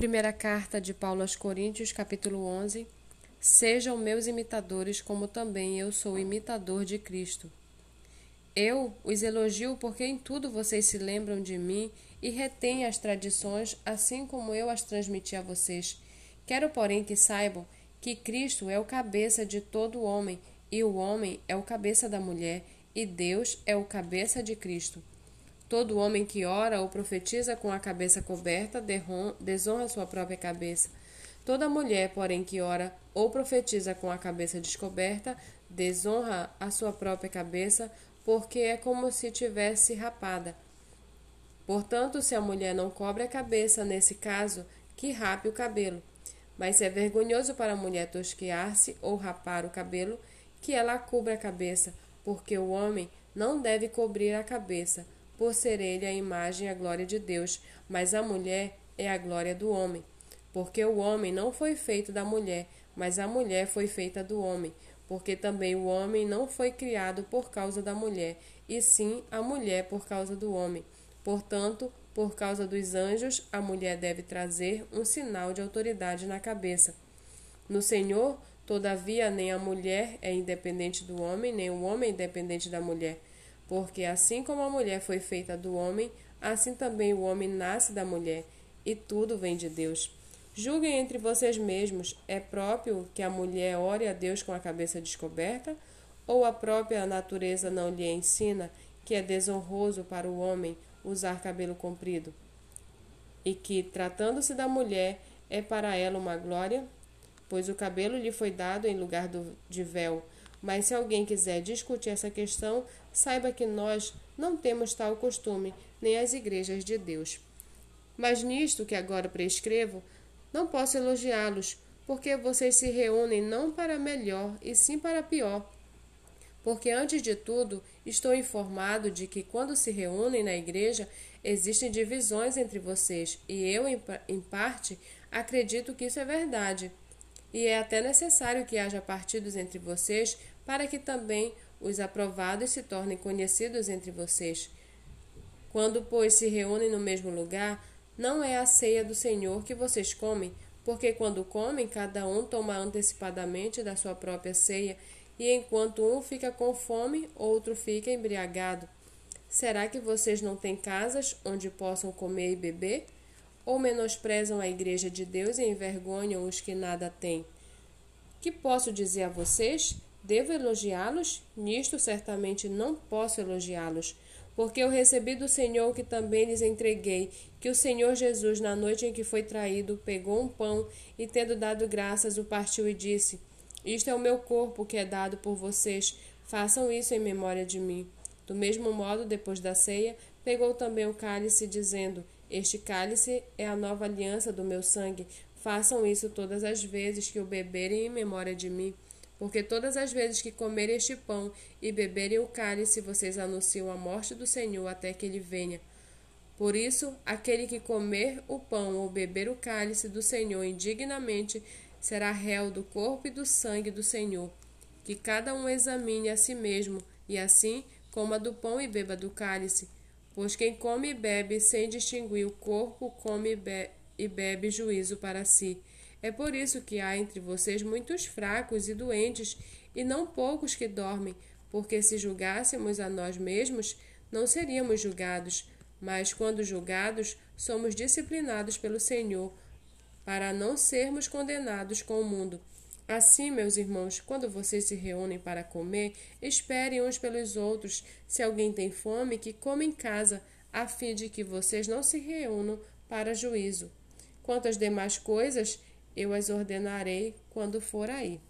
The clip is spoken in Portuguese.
Primeira carta de Paulo aos Coríntios, capítulo 11. Sejam meus imitadores, como também eu sou imitador de Cristo. Eu os elogio porque em tudo vocês se lembram de mim e retêm as tradições, assim como eu as transmiti a vocês. Quero, porém, que saibam que Cristo é o cabeça de todo homem, e o homem é o cabeça da mulher, e Deus é o cabeça de Cristo. Todo homem que ora ou profetiza com a cabeça coberta desonra sua própria cabeça. Toda mulher, porém, que ora ou profetiza com a cabeça descoberta desonra a sua própria cabeça, porque é como se tivesse rapada. Portanto, se a mulher não cobre a cabeça, nesse caso, que rape o cabelo. Mas é vergonhoso para a mulher tosquear-se ou rapar o cabelo, que ela cubra a cabeça, porque o homem não deve cobrir a cabeça por ser ele a imagem e a glória de Deus, mas a mulher é a glória do homem. Porque o homem não foi feito da mulher, mas a mulher foi feita do homem. Porque também o homem não foi criado por causa da mulher, e sim a mulher por causa do homem. Portanto, por causa dos anjos, a mulher deve trazer um sinal de autoridade na cabeça. No Senhor, todavia, nem a mulher é independente do homem, nem o homem é independente da mulher porque assim como a mulher foi feita do homem, assim também o homem nasce da mulher, e tudo vem de Deus. Julguem entre vocês mesmos: é próprio que a mulher ore a Deus com a cabeça descoberta? Ou a própria natureza não lhe ensina que é desonroso para o homem usar cabelo comprido? E que, tratando-se da mulher, é para ela uma glória? Pois o cabelo lhe foi dado em lugar do, de véu mas se alguém quiser discutir essa questão, saiba que nós não temos tal costume, nem as igrejas de Deus. Mas nisto que agora prescrevo, não posso elogiá-los, porque vocês se reúnem não para melhor, e sim para pior. Porque antes de tudo, estou informado de que quando se reúnem na igreja, existem divisões entre vocês, e eu, em parte, acredito que isso é verdade. E é até necessário que haja partidos entre vocês para que também os aprovados se tornem conhecidos entre vocês. Quando, pois, se reúnem no mesmo lugar, não é a ceia do Senhor que vocês comem, porque quando comem, cada um toma antecipadamente da sua própria ceia, e enquanto um fica com fome, outro fica embriagado. Será que vocês não têm casas onde possam comer e beber? Ou menosprezam a igreja de Deus e envergonham os que nada têm? Que posso dizer a vocês? Devo elogiá-los? Nisto certamente não posso elogiá-los, porque eu recebi do Senhor que também lhes entreguei, que o Senhor Jesus, na noite em que foi traído, pegou um pão e, tendo dado graças, o partiu e disse: Isto é o meu corpo que é dado por vocês, façam isso em memória de mim. Do mesmo modo, depois da ceia, pegou também o cálice, dizendo: Este cálice é a nova aliança do meu sangue. Façam isso todas as vezes que o beberem em memória de mim. Porque todas as vezes que comerem este pão e beberem o cálice, vocês anunciam a morte do Senhor até que ele venha. Por isso, aquele que comer o pão ou beber o cálice do Senhor indignamente será réu do corpo e do sangue do Senhor. Que cada um examine a si mesmo, e assim coma do pão e beba do cálice. Pois quem come e bebe sem distinguir o corpo, come e, be bebe juízo para si. É por isso que há entre vocês muitos fracos e doentes, e não poucos que dormem, porque se julgássemos a nós mesmos, não seríamos julgados, mas quando julgados, somos disciplinados pelo Senhor, para não sermos condenados com o mundo. Assim, meus irmãos, quando vocês se reúnem para comer, esperem uns pelos outros. Se alguém tem fome, que coma em casa, a fim de que vocês não se reúnam para juízo. Quanto às demais coisas, eu as ordenarei quando for aí.